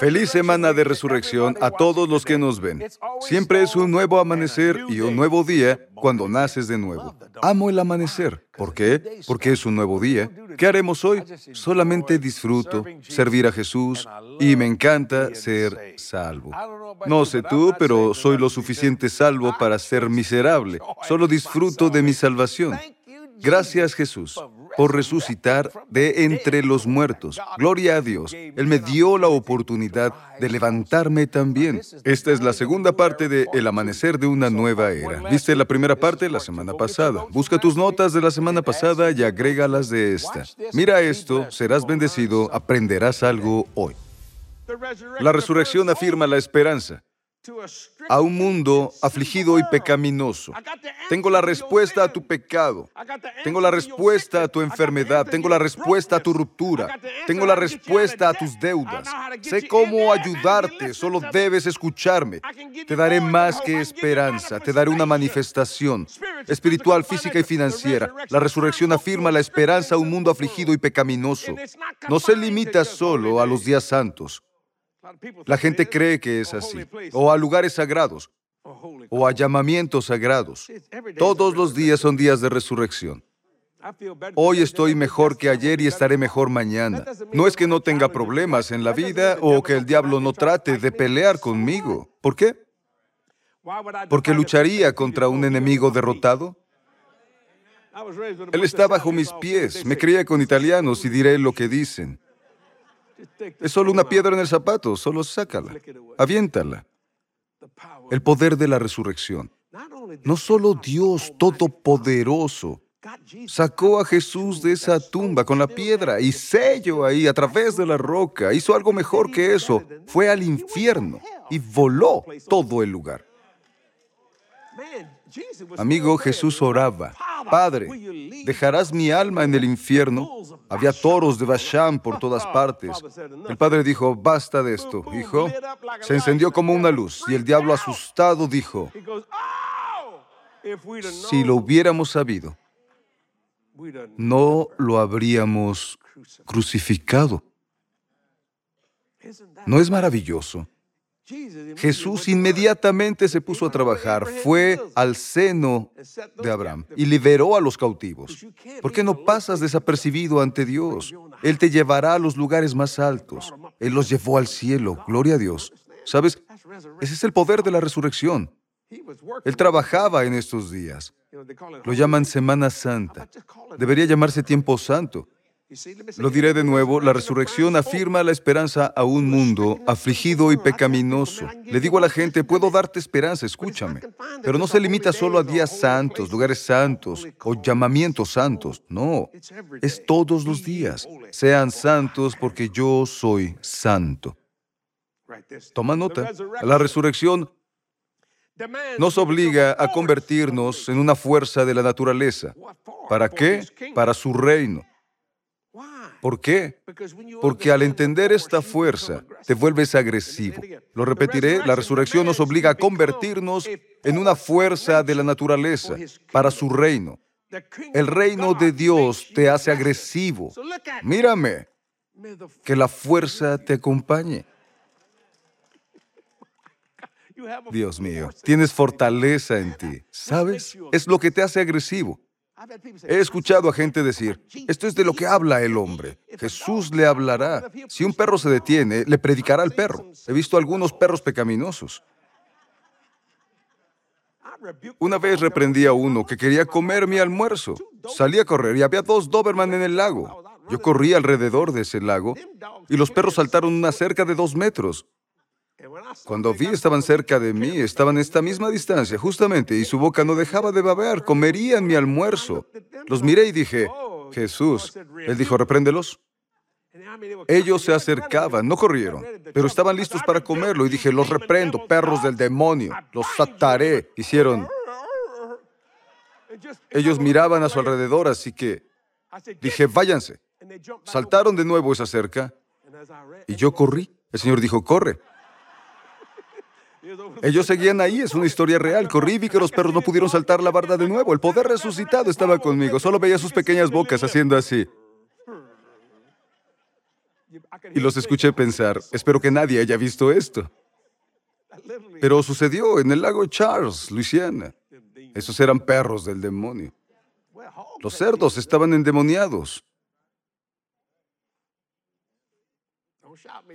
Feliz semana de resurrección a todos los que nos ven. Siempre es un nuevo amanecer y un nuevo día cuando naces de nuevo. Amo el amanecer. ¿Por qué? Porque es un nuevo día. ¿Qué haremos hoy? Solamente disfruto, servir a Jesús y me encanta ser salvo. No sé tú, pero soy lo suficiente salvo para ser miserable. Solo disfruto de mi salvación. Gracias Jesús por resucitar de entre los muertos. Gloria a Dios. Él me dio la oportunidad de levantarme también. Esta es la segunda parte de El amanecer de una nueva era. ¿Viste la primera parte la semana pasada? Busca tus notas de la semana pasada y agrégalas de esta. Mira esto, serás bendecido, aprenderás algo hoy. La resurrección afirma la esperanza a un mundo afligido y pecaminoso. Tengo la respuesta a tu pecado. Tengo la respuesta a tu enfermedad. Tengo la respuesta a tu ruptura. Tengo la respuesta a tus deudas. Sé cómo ayudarte. Solo debes escucharme. Te daré más que esperanza. Te daré una manifestación espiritual, física y financiera. La resurrección afirma la esperanza a un mundo afligido y pecaminoso. No se limita solo a los días santos. La gente cree que es así, o a lugares sagrados, o a llamamientos sagrados. Todos los días son días de resurrección. Hoy estoy mejor que ayer y estaré mejor mañana. No es que no tenga problemas en la vida o que el diablo no trate de pelear conmigo. ¿Por qué? ¿Porque lucharía contra un enemigo derrotado? Él está bajo mis pies. Me crié con italianos y diré lo que dicen. Es solo una piedra en el zapato, solo sácala, aviéntala. El poder de la resurrección. No solo Dios Todopoderoso sacó a Jesús de esa tumba con la piedra y sello ahí a través de la roca. Hizo algo mejor que eso. Fue al infierno y voló todo el lugar. Amigo, Jesús oraba, Padre, ¿dejarás mi alma en el infierno? Había toros de Basham por todas partes. El padre dijo, basta de esto, hijo. Se encendió como una luz y el diablo asustado dijo, si lo hubiéramos sabido, no lo habríamos crucificado. ¿No es maravilloso? Jesús inmediatamente se puso a trabajar, fue al seno de Abraham y liberó a los cautivos. ¿Por qué no pasas desapercibido ante Dios? Él te llevará a los lugares más altos. Él los llevó al cielo. Gloria a Dios. ¿Sabes? Ese es el poder de la resurrección. Él trabajaba en estos días. Lo llaman Semana Santa. Debería llamarse tiempo santo. Lo diré de nuevo, la resurrección afirma la esperanza a un mundo afligido y pecaminoso. Le digo a la gente, puedo darte esperanza, escúchame, pero no se limita solo a días santos, lugares santos o llamamientos santos, no, es todos los días. Sean santos porque yo soy santo. Toma nota, la resurrección nos obliga a convertirnos en una fuerza de la naturaleza. ¿Para qué? Para su reino. ¿Por qué? Porque al entender esta fuerza, te vuelves agresivo. Lo repetiré, la resurrección nos obliga a convertirnos en una fuerza de la naturaleza para su reino. El reino de Dios te hace agresivo. Mírame, que la fuerza te acompañe. Dios mío, tienes fortaleza en ti, ¿sabes? Es lo que te hace agresivo. He escuchado a gente decir, esto es de lo que habla el hombre. Jesús le hablará. Si un perro se detiene, le predicará al perro. He visto algunos perros pecaminosos. Una vez reprendí a uno que quería comer mi almuerzo. Salí a correr y había dos Doberman en el lago. Yo corrí alrededor de ese lago y los perros saltaron una cerca de dos metros. Cuando vi estaban cerca de mí, estaban a esta misma distancia, justamente, y su boca no dejaba de babear, comerían mi almuerzo. Los miré y dije, Jesús. Él dijo, repréndelos. Ellos se acercaban, no corrieron, pero estaban listos para comerlo y dije, los reprendo, perros del demonio, los ataré. Hicieron... Ellos miraban a su alrededor, así que dije, váyanse. Saltaron de nuevo esa cerca y yo corrí. El Señor dijo, corre. Ellos seguían ahí, es una historia real. Corrí vi que los perros no pudieron saltar la barda de nuevo. El poder resucitado estaba conmigo. Solo veía sus pequeñas bocas haciendo así. Y los escuché pensar, espero que nadie haya visto esto. Pero sucedió en el lago Charles, Luisiana. Esos eran perros del demonio. Los cerdos estaban endemoniados.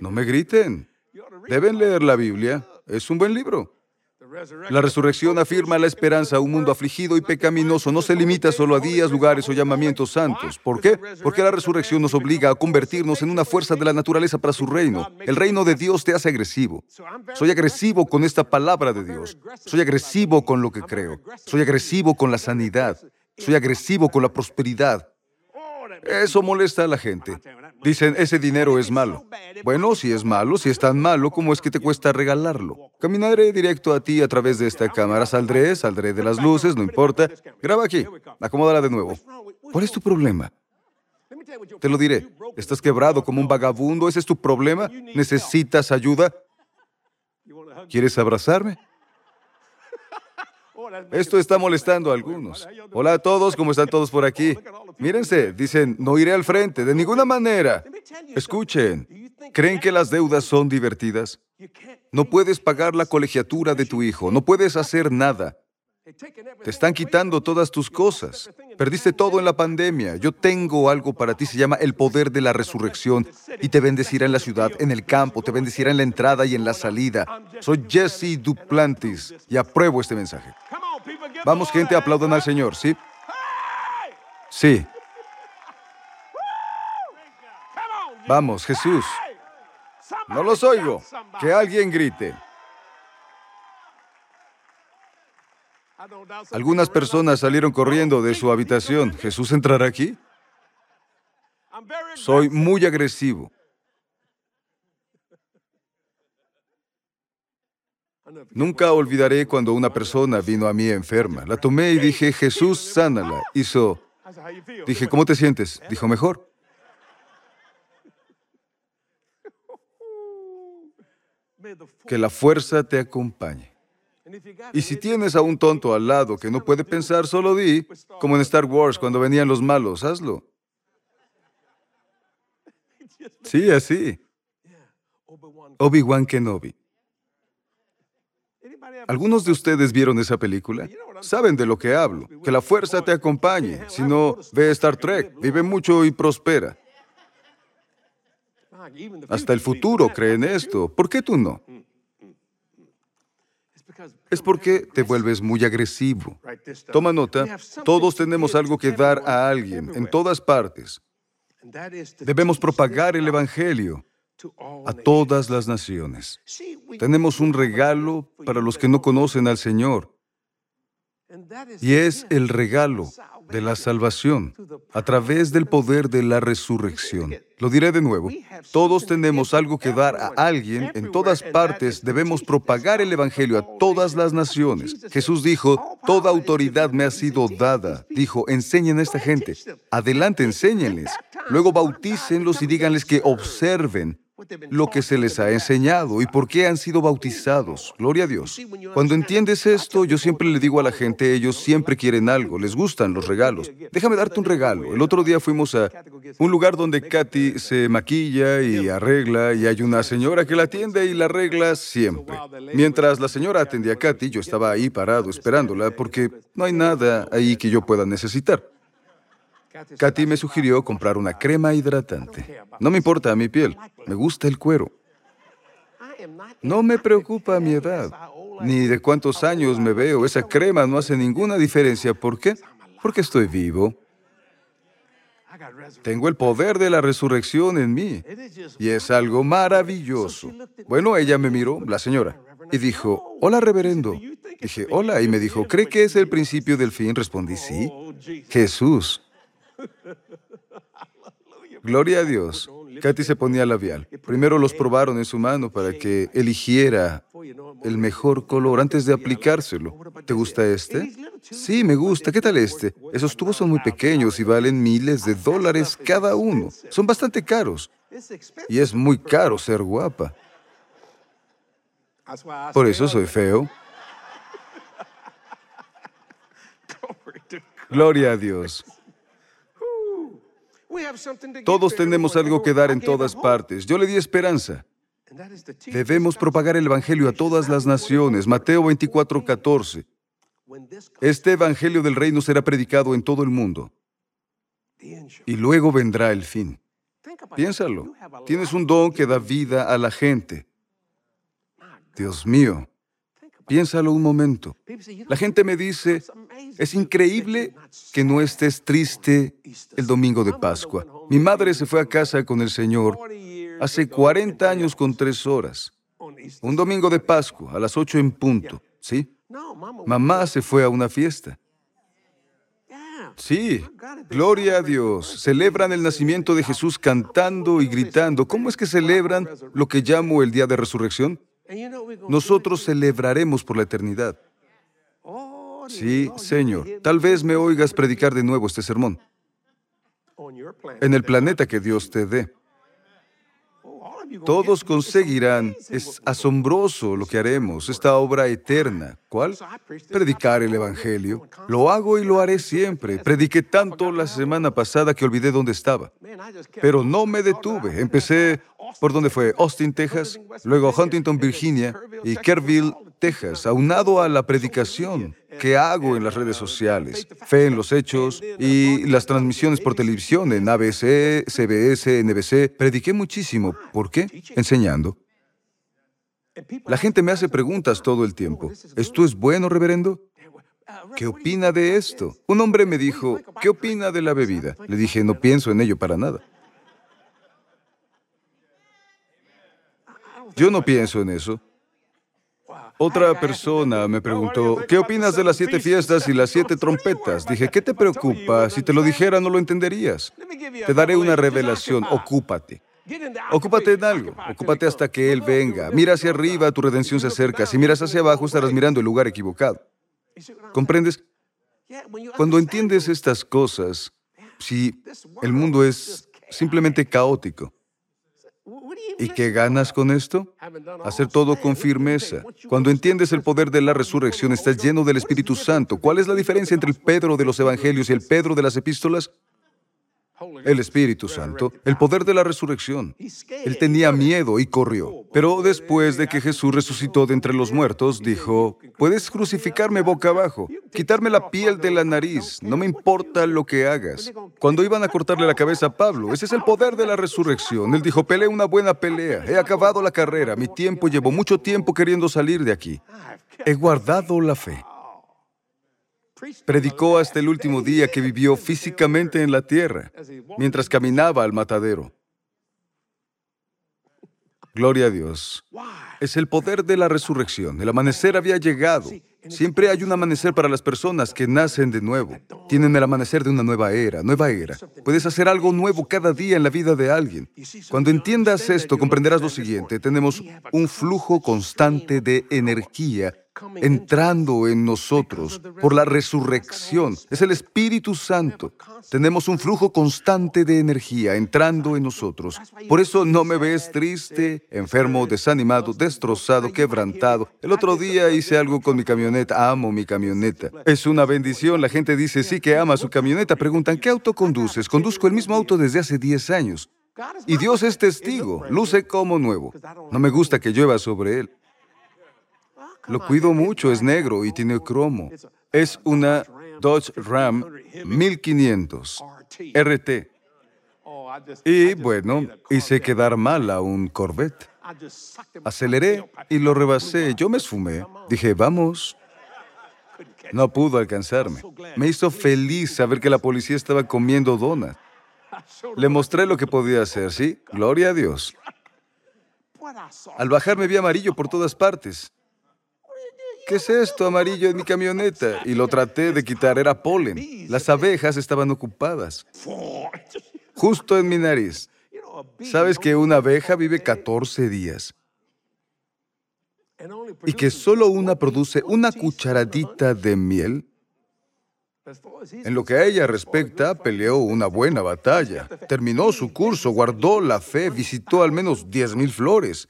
No me griten. Deben leer la Biblia. Es un buen libro. La resurrección afirma la esperanza a un mundo afligido y pecaminoso. No se limita solo a días, lugares o llamamientos santos. ¿Por qué? Porque la resurrección nos obliga a convertirnos en una fuerza de la naturaleza para su reino. El reino de Dios te hace agresivo. Soy agresivo con esta palabra de Dios. Soy agresivo con lo que creo. Soy agresivo con la sanidad. Soy agresivo con la prosperidad. Eso molesta a la gente. Dicen, ese dinero es malo. Bueno, si es malo, si es tan malo, ¿cómo es que te cuesta regalarlo? Caminaré directo a ti a través de esta cámara. Saldré, saldré de las luces, no importa. Graba aquí. Acomódala de nuevo. ¿Cuál es tu problema? Te lo diré. ¿Estás quebrado como un vagabundo? ¿Ese es tu problema? ¿Necesitas ayuda? ¿Quieres abrazarme? Esto está molestando a algunos. Hola a todos, ¿cómo están todos por aquí? Mírense, dicen, no iré al frente, de ninguna manera. Escuchen, ¿creen que las deudas son divertidas? No puedes pagar la colegiatura de tu hijo, no puedes hacer nada. Te están quitando todas tus cosas. Perdiste todo en la pandemia. Yo tengo algo para ti, se llama el poder de la resurrección y te bendecirá en la ciudad, en el campo, te bendecirá en la entrada y en la salida. Soy Jesse Duplantis y apruebo este mensaje. Vamos, gente, aplaudan al Señor, ¿sí? Sí. Vamos, Jesús. No los oigo. Que alguien grite. Algunas personas salieron corriendo de su habitación. ¿Jesús entrará aquí? Soy muy agresivo. Nunca olvidaré cuando una persona vino a mí enferma. La tomé y dije, Jesús, sánala. Hizo, dije, ¿cómo te sientes? Dijo, mejor. Que la fuerza te acompañe. Y si tienes a un tonto al lado que no puede pensar, solo di, como en Star Wars cuando venían los malos, hazlo. Sí, así. Obi-Wan Kenobi. ¿Algunos de ustedes vieron esa película? Saben de lo que hablo. Que la fuerza te acompañe. Si no, ve Star Trek. Vive mucho y prospera. Hasta el futuro cree en esto. ¿Por qué tú no? Es porque te vuelves muy agresivo. Toma nota, todos tenemos algo que dar a alguien, en todas partes. Debemos propagar el Evangelio a todas las naciones. Tenemos un regalo para los que no conocen al Señor. Y es el regalo de la salvación a través del poder de la resurrección. Lo diré de nuevo. Todos tenemos algo que dar a alguien. En todas partes debemos propagar el Evangelio a todas las naciones. Jesús dijo, toda autoridad me ha sido dada. Dijo, enseñen a esta gente. Adelante, enséñenles. Luego bautícenlos y díganles que observen lo que se les ha enseñado y por qué han sido bautizados. Gloria a Dios. Cuando entiendes esto, yo siempre le digo a la gente, ellos siempre quieren algo, les gustan los regalos. Déjame darte un regalo. El otro día fuimos a un lugar donde Katy se maquilla y arregla y hay una señora que la atiende y la arregla siempre. Mientras la señora atendía a Katy, yo estaba ahí parado esperándola porque no hay nada ahí que yo pueda necesitar. Katy me sugirió comprar una crema hidratante. No me importa mi piel, me gusta el cuero. No me preocupa mi edad, ni de cuántos años me veo. Esa crema no hace ninguna diferencia. ¿Por qué? Porque estoy vivo. Tengo el poder de la resurrección en mí. Y es algo maravilloso. Bueno, ella me miró, la señora, y dijo, hola, reverendo. Dije, hola, y me dijo, ¿cree que es el principio del fin? Respondí, sí. Jesús. Gloria a Dios. Katy se ponía labial. Primero los probaron en su mano para que eligiera el mejor color antes de aplicárselo. ¿Te gusta este? Sí, me gusta. ¿Qué tal este? Esos tubos son muy pequeños y valen miles de dólares cada uno. Son bastante caros. Y es muy caro ser guapa. Por eso soy feo. Gloria a Dios. Todos tenemos algo que dar en todas partes. Yo le di esperanza. Debemos propagar el Evangelio a todas las naciones. Mateo 24, 14. Este Evangelio del Reino será predicado en todo el mundo. Y luego vendrá el fin. Piénsalo. Tienes un don que da vida a la gente. Dios mío. Piénsalo un momento. La gente me dice, es increíble que no estés triste el domingo de Pascua. Mi madre se fue a casa con el Señor hace 40 años con tres horas. Un domingo de Pascua, a las 8 en punto. ¿Sí? Mamá se fue a una fiesta. Sí, gloria a Dios. Celebran el nacimiento de Jesús cantando y gritando. ¿Cómo es que celebran lo que llamo el día de resurrección? Nosotros celebraremos por la eternidad. Sí, Señor. Tal vez me oigas predicar de nuevo este sermón. En el planeta que Dios te dé. Todos conseguirán. Es asombroso lo que haremos, esta obra eterna. ¿Cuál? Predicar el Evangelio. Lo hago y lo haré siempre. Prediqué tanto la semana pasada que olvidé dónde estaba. Pero no me detuve. Empecé por dónde fue, Austin, Texas, luego Huntington, Virginia y Kerrville, Aunado a la predicación que hago en las redes sociales, fe en los hechos y las transmisiones por televisión en ABC, CBS, NBC, prediqué muchísimo. ¿Por qué? Enseñando. La gente me hace preguntas todo el tiempo. ¿Esto es bueno, reverendo? ¿Qué opina de esto? Un hombre me dijo, ¿qué opina de la bebida? Le dije, no pienso en ello para nada. Yo no pienso en eso. Otra persona me preguntó, ¿qué opinas de las siete fiestas y las siete trompetas? Dije, ¿qué te preocupa? Si te lo dijera no lo entenderías. Te daré una revelación, ocúpate. Ocúpate en algo, ocúpate hasta que Él venga. Mira hacia arriba, tu redención se acerca. Si miras hacia abajo, estarás mirando el lugar equivocado. ¿Comprendes? Cuando entiendes estas cosas, si el mundo es simplemente caótico, ¿Y qué ganas con esto? Hacer todo con firmeza. Cuando entiendes el poder de la resurrección, estás lleno del Espíritu Santo. ¿Cuál es la diferencia entre el Pedro de los Evangelios y el Pedro de las epístolas? El Espíritu Santo, el poder de la resurrección. Él tenía miedo y corrió. Pero después de que Jesús resucitó de entre los muertos, dijo, puedes crucificarme boca abajo, quitarme la piel de la nariz, no me importa lo que hagas. Cuando iban a cortarle la cabeza a Pablo, ese es el poder de la resurrección. Él dijo, peleé una buena pelea, he acabado la carrera, mi tiempo llevo mucho tiempo queriendo salir de aquí. He guardado la fe. Predicó hasta el último día que vivió físicamente en la tierra, mientras caminaba al matadero. Gloria a Dios. Es el poder de la resurrección. El amanecer había llegado. Siempre hay un amanecer para las personas que nacen de nuevo. Tienen el amanecer de una nueva era, nueva era. Puedes hacer algo nuevo cada día en la vida de alguien. Cuando entiendas esto, comprenderás lo siguiente. Tenemos un flujo constante de energía entrando en nosotros por la resurrección. Es el Espíritu Santo. Tenemos un flujo constante de energía entrando en nosotros. Por eso no me ves triste, enfermo, desanimado, destrozado, quebrantado. El otro día hice algo con mi camioneta. Amo mi camioneta. Es una bendición. La gente dice sí que ama su camioneta. Preguntan, ¿qué auto conduces? Conduzco el mismo auto desde hace 10 años. Y Dios es testigo. Luce como nuevo. No me gusta que llueva sobre él. Lo cuido mucho, es negro y tiene cromo. Es una Dodge Ram 1500 RT. Y bueno, hice quedar mal a un Corvette. Aceleré y lo rebasé. Yo me esfumé. Dije, vamos. No pudo alcanzarme. Me hizo feliz saber que la policía estaba comiendo donas. Le mostré lo que podía hacer, ¿sí? Gloria a Dios. Al bajar me vi amarillo por todas partes. ¿Qué es esto amarillo en mi camioneta? Y lo traté de quitar, era polen. Las abejas estaban ocupadas. Justo en mi nariz. ¿Sabes que una abeja vive 14 días? Y que solo una produce una cucharadita de miel. En lo que a ella respecta, peleó una buena batalla. Terminó su curso, guardó la fe, visitó al menos 10.000 flores.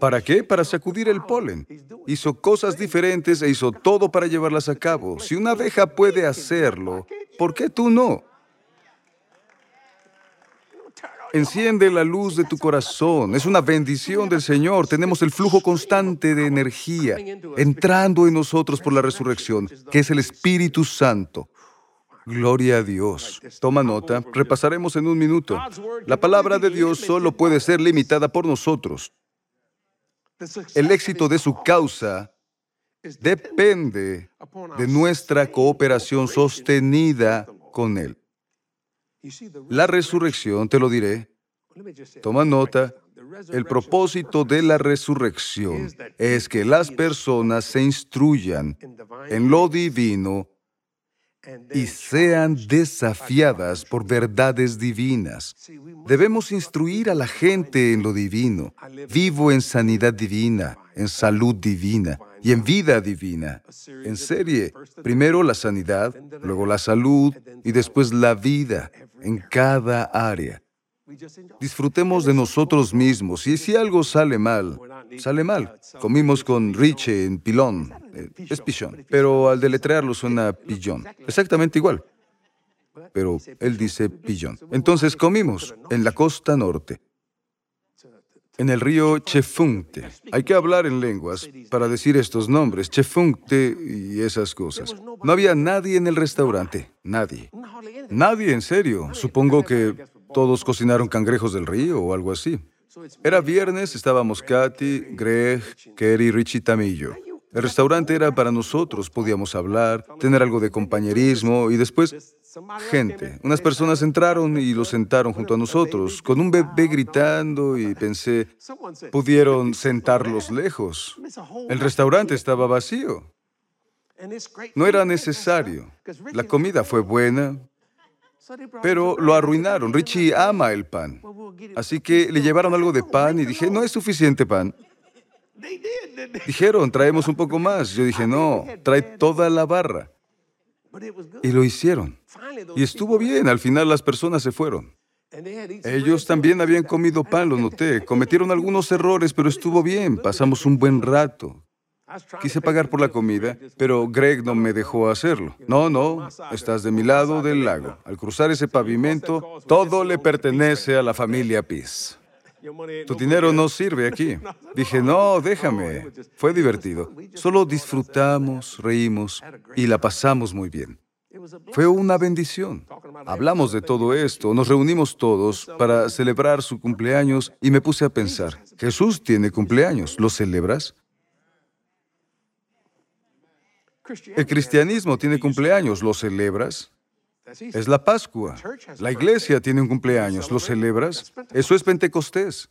¿Para qué? Para sacudir el polen. Hizo cosas diferentes e hizo todo para llevarlas a cabo. Si una abeja puede hacerlo, ¿por qué tú no? Enciende la luz de tu corazón. Es una bendición del Señor. Tenemos el flujo constante de energía entrando en nosotros por la resurrección, que es el Espíritu Santo. Gloria a Dios. Toma nota. Repasaremos en un minuto. La palabra de Dios solo puede ser limitada por nosotros. El éxito de su causa depende de nuestra cooperación sostenida con Él. La resurrección, te lo diré, toma nota, el propósito de la resurrección es que las personas se instruyan en lo divino y sean desafiadas por verdades divinas. Debemos instruir a la gente en lo divino. Vivo en sanidad divina, en salud divina y en vida divina. En serie, primero la sanidad, luego la salud y después la vida en cada área. Disfrutemos de nosotros mismos y si algo sale mal, sale mal. Comimos con Richie en Pilón, eh, es pichón, pero al deletrearlo suena pillón. Exactamente igual. Pero él dice pillón. Entonces comimos en la costa norte, en el río Chefuncte. Hay que hablar en lenguas para decir estos nombres, Chefuncte y esas cosas. No había nadie en el restaurante, nadie. Nadie, en serio. Supongo que todos cocinaron cangrejos del río o algo así. Era viernes, estábamos Katy, Greg, Kerry, Richie Tamillo. El restaurante era para nosotros, podíamos hablar, tener algo de compañerismo y después gente. Unas personas entraron y lo sentaron junto a nosotros, con un bebé gritando y pensé, pudieron sentarlos lejos. El restaurante estaba vacío. No era necesario. La comida fue buena, pero lo arruinaron. Richie ama el pan. Así que le llevaron algo de pan y dije, no es suficiente pan. Dijeron, traemos un poco más. Yo dije, no, trae toda la barra. Y lo hicieron. Y estuvo bien. Al final las personas se fueron. Ellos también habían comido pan, lo noté. Cometieron algunos errores, pero estuvo bien. Pasamos un buen rato. Quise pagar por la comida, pero Greg no me dejó hacerlo. No, no, estás de mi lado del lago. Al cruzar ese pavimento, todo le pertenece a la familia Peace. Tu dinero no sirve aquí. Dije, no, déjame. Fue divertido. Solo disfrutamos, reímos y la pasamos muy bien. Fue una bendición. Hablamos de todo esto, nos reunimos todos para celebrar su cumpleaños y me puse a pensar, Jesús tiene cumpleaños, ¿lo celebras? El cristianismo tiene cumpleaños, ¿lo celebras? Es la Pascua. La iglesia tiene un cumpleaños, ¿lo celebras? Eso es Pentecostés.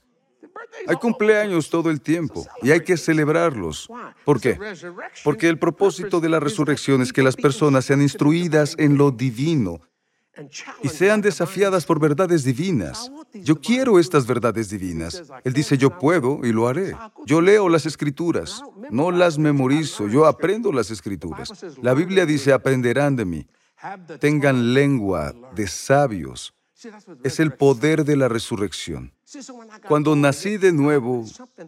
Hay cumpleaños todo el tiempo y hay que celebrarlos. ¿Por qué? Porque el propósito de la resurrección es que las personas sean instruidas en lo divino y sean desafiadas por verdades divinas. Yo quiero estas verdades divinas. Él dice, yo puedo y lo haré. Yo leo las escrituras, no las memorizo, yo aprendo las escrituras. La Biblia dice, aprenderán de mí. Tengan lengua de sabios. Es el poder de la resurrección. Cuando nací de nuevo,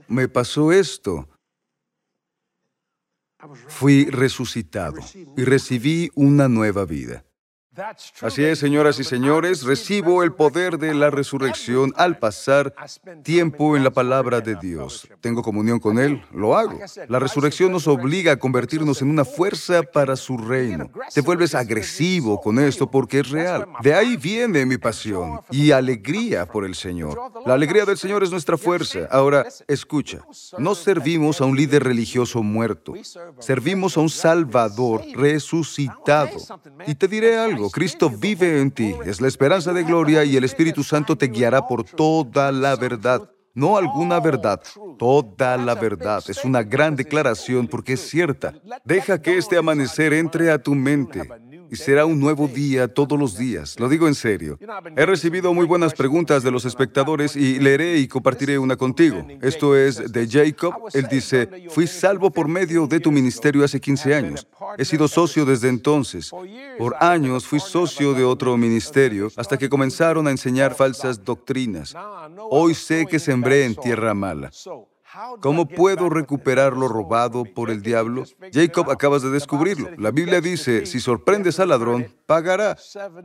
me pasó esto. Fui resucitado y recibí una nueva vida. Así es, señoras y señores, recibo el poder de la resurrección al pasar tiempo en la palabra de Dios. Tengo comunión con Él, lo hago. La resurrección nos obliga a convertirnos en una fuerza para su reino. Te vuelves agresivo con esto porque es real. De ahí viene mi pasión y alegría por el Señor. La alegría del Señor es nuestra fuerza. Ahora, escucha, no servimos a un líder religioso muerto, servimos a un Salvador resucitado. Y te diré algo. Cristo vive en ti, es la esperanza de gloria y el Espíritu Santo te guiará por toda la verdad. No alguna verdad, toda la verdad. Es una gran declaración porque es cierta. Deja que este amanecer entre a tu mente y será un nuevo día todos los días. Lo digo en serio. He recibido muy buenas preguntas de los espectadores y leeré y compartiré una contigo. Esto es de Jacob. Él dice, fui salvo por medio de tu ministerio hace 15 años. He sido socio desde entonces. Por años fui socio de otro ministerio hasta que comenzaron a enseñar falsas doctrinas. Hoy sé que sembré en tierra mala. ¿Cómo puedo recuperar lo robado por el diablo? Jacob, acabas de descubrirlo. La Biblia dice, si sorprendes al ladrón, pagará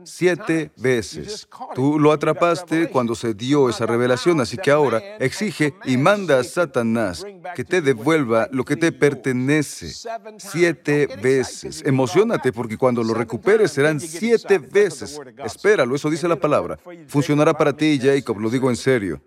siete veces. Tú lo atrapaste cuando se dio esa revelación, así que ahora exige y manda a Satanás que te devuelva lo que te pertenece siete veces. Emocionate porque cuando lo recuperes serán siete veces. Espéralo, eso dice la palabra. Funcionará para ti, Jacob, lo digo en serio.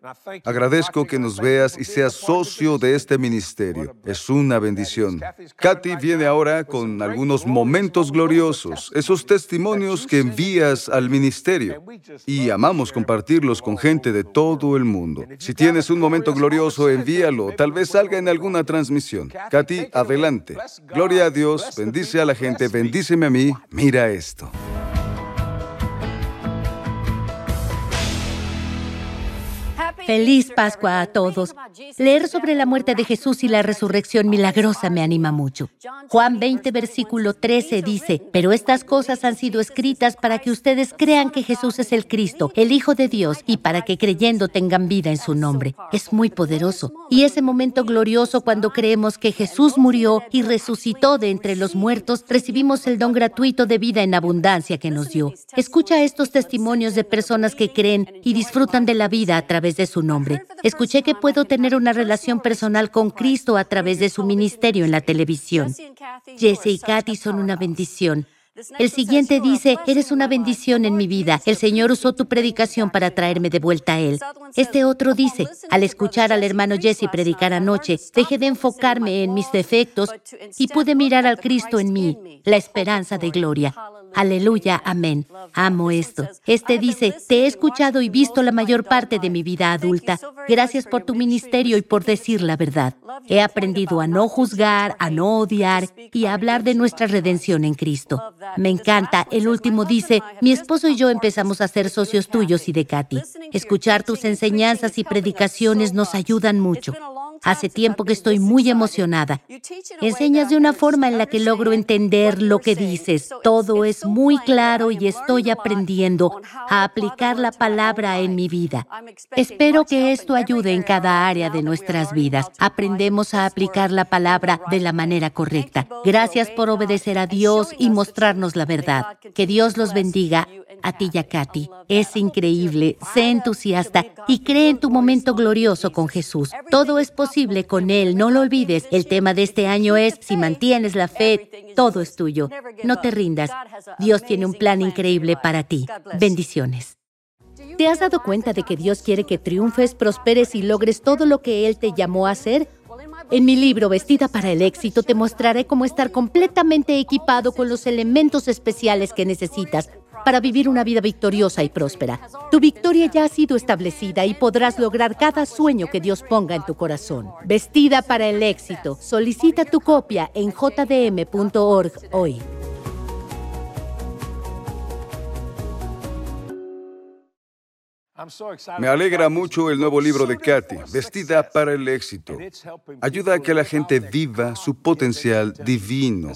Agradezco que nos veas y seas socio de este ministerio. Es una bendición. Katy viene ahora con algunos momentos gloriosos, esos testimonios que envías al ministerio. Y amamos compartirlos con gente de todo el mundo. Si tienes un momento glorioso, envíalo. Tal vez salga en alguna transmisión. Katy, adelante. Gloria a Dios, bendice a la gente, bendíceme a mí. Mira esto. Feliz Pascua a todos. Leer sobre la muerte de Jesús y la resurrección milagrosa me anima mucho. Juan 20, versículo 13 dice, pero estas cosas han sido escritas para que ustedes crean que Jesús es el Cristo, el Hijo de Dios, y para que creyendo tengan vida en su nombre. Es muy poderoso. Y ese momento glorioso cuando creemos que Jesús murió y resucitó de entre los muertos, recibimos el don gratuito de vida en abundancia que nos dio. Escucha estos testimonios de personas que creen y disfrutan de la vida a través de su nombre. Escuché que puedo tener una relación personal con Cristo a través de su ministerio en la televisión. Jesse y Kathy son una bendición. El siguiente dice, eres una bendición en mi vida. El Señor usó tu predicación para traerme de vuelta a Él. Este otro dice, al escuchar al hermano Jesse predicar anoche, dejé de enfocarme en mis defectos y pude mirar al Cristo en mí, la esperanza de gloria. Aleluya, amén. Amo esto. Este dice, te he escuchado y visto la mayor parte de mi vida adulta. Gracias por tu ministerio y por decir la verdad. He aprendido a no juzgar, a no odiar y a hablar de nuestra redención en Cristo. Me encanta. El último dice, mi esposo y yo empezamos a ser socios tuyos y de Katy. Escuchar tus enseñanzas y predicaciones nos ayudan mucho. Hace tiempo que estoy muy emocionada. Enseñas de una forma en la que logro entender lo que dices. Todo es muy claro y estoy aprendiendo a aplicar la palabra en mi vida. Espero que esto ayude en cada área de nuestras vidas. Aprendemos a aplicar la palabra de la manera correcta. Gracias por obedecer a Dios y mostrarnos la verdad. Que Dios los bendiga a ti y a Katy. Es increíble, sé entusiasta y cree en tu momento glorioso con Jesús. Todo es posible con Él, no lo olvides. El tema de este año es, si mantienes la fe, todo es tuyo. No te rindas. Dios tiene un plan increíble para ti. Bendiciones. ¿Te has dado cuenta de que Dios quiere que triunfes, prosperes y logres todo lo que Él te llamó a hacer? En mi libro Vestida para el éxito te mostraré cómo estar completamente equipado con los elementos especiales que necesitas para vivir una vida victoriosa y próspera. Tu victoria ya ha sido establecida y podrás lograr cada sueño que Dios ponga en tu corazón. Vestida para el éxito. Solicita tu copia en jdm.org hoy. Me alegra mucho el nuevo libro de Katy, Vestida para el éxito. Ayuda a que la gente viva su potencial divino.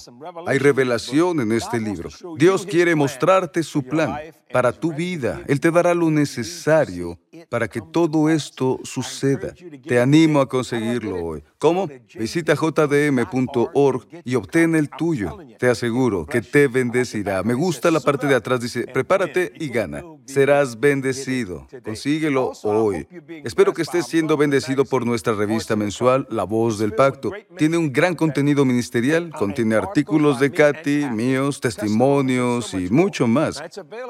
Hay revelación en este libro. Dios quiere mostrarte su plan para tu vida. Él te dará lo necesario para que todo esto suceda. Te animo a conseguirlo hoy. ¿Cómo? Visita jdm.org y obtén el tuyo. Te aseguro que te bendecirá. Me gusta la parte de atrás, dice, prepárate y gana. Serás bendecido. Consíguelo hoy. Espero que estés siendo bendecido por nuestra revista mensual, La Voz del Pacto. Tiene un gran contenido ministerial, contiene artículos de Katy, míos, testimonios y mucho más.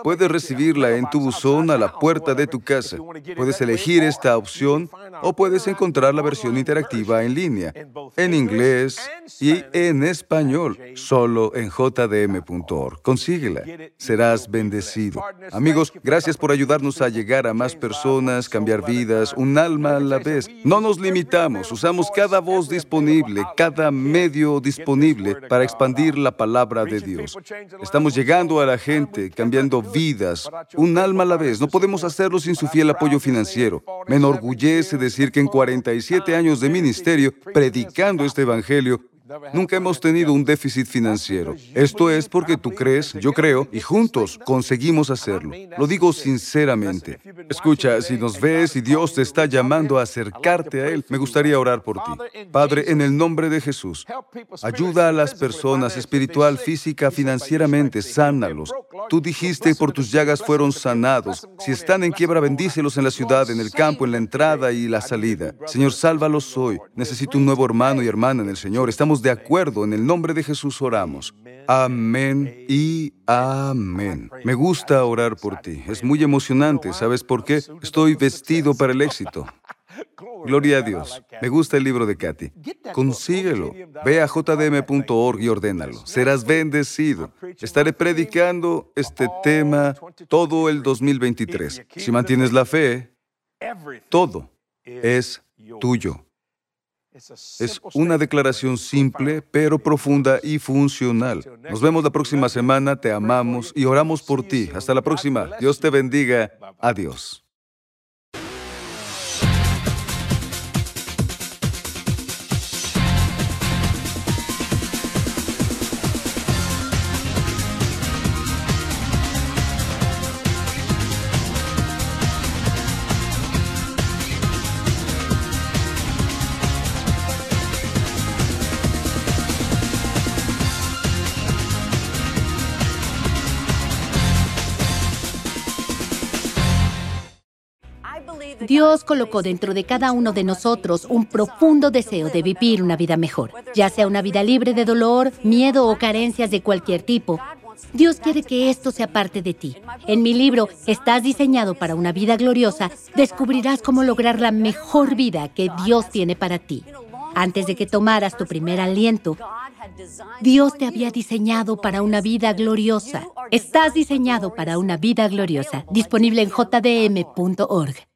Puedes recibirla en tu buzón a la puerta de tu casa. Puedes elegir esta opción o puedes encontrar la versión interactiva en línea, en inglés y en español, solo en jdm.org. Consíguela. Serás bendecido. Amigos, gracias por ayudarnos a llegar a más personas, cambiar vidas, un alma a la vez. No nos limitamos, usamos cada voz disponible, cada medio disponible para expandir la palabra de Dios. Estamos llegando a la gente, cambiando vidas, un alma a la vez. No podemos hacerlo sin su fiel apoyo financiero. Me enorgullece decir que en 47 años de ministerio, predicando este Evangelio, Nunca hemos tenido un déficit financiero. Esto es porque tú crees, yo creo, y juntos conseguimos hacerlo. Lo digo sinceramente. Escucha, si nos ves y Dios te está llamando a acercarte a Él, me gustaría orar por ti. Padre, en el nombre de Jesús, ayuda a las personas espiritual, física, financieramente, sánalos. Tú dijiste, por tus llagas fueron sanados. Si están en quiebra, bendícelos en la ciudad, en el campo, en la entrada y la salida. Señor, sálvalos hoy. Necesito un nuevo hermano y hermana en el Señor. De acuerdo. En el nombre de Jesús oramos. Amén y amén. Me gusta orar por ti. Es muy emocionante. ¿Sabes por qué? Estoy vestido para el éxito. Gloria a Dios. Me gusta el libro de Katy. Consíguelo. Ve a jdm.org y ordénalo. Serás bendecido. Estaré predicando este tema todo el 2023. Si mantienes la fe, todo es tuyo. Es una declaración simple, pero profunda y funcional. Nos vemos la próxima semana, te amamos y oramos por ti. Hasta la próxima. Dios te bendiga. Adiós. Dios colocó dentro de cada uno de nosotros un profundo deseo de vivir una vida mejor, ya sea una vida libre de dolor, miedo o carencias de cualquier tipo. Dios quiere que esto sea parte de ti. En mi libro, Estás diseñado para una vida gloriosa, descubrirás cómo lograr la mejor vida que Dios tiene para ti. Antes de que tomaras tu primer aliento, Dios te había diseñado para una vida gloriosa. Estás diseñado para una vida gloriosa. Disponible en jdm.org.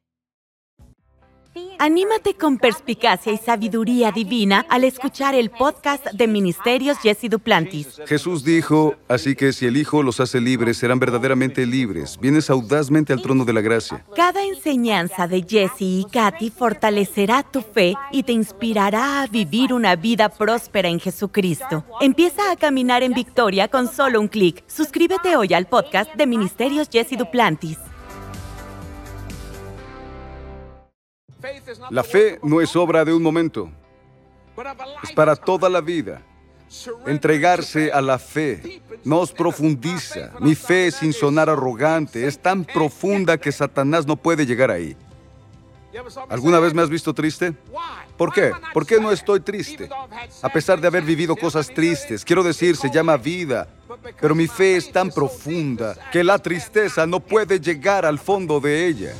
Anímate con perspicacia y sabiduría divina al escuchar el podcast de Ministerios Jesse Duplantis. Jesús dijo, así que si el Hijo los hace libres, serán verdaderamente libres. Vienes audazmente al trono de la gracia. Cada enseñanza de Jesse y Katy fortalecerá tu fe y te inspirará a vivir una vida próspera en Jesucristo. Empieza a caminar en victoria con solo un clic. Suscríbete hoy al podcast de Ministerios Jesse Duplantis. La fe no es obra de un momento, es para toda la vida. Entregarse a la fe nos profundiza. Mi fe, sin sonar arrogante, es tan profunda que Satanás no puede llegar ahí. ¿Alguna vez me has visto triste? ¿Por qué? ¿Por qué no estoy triste? A pesar de haber vivido cosas tristes, quiero decir, se llama vida, pero mi fe es tan profunda que la tristeza no puede llegar al fondo de ella.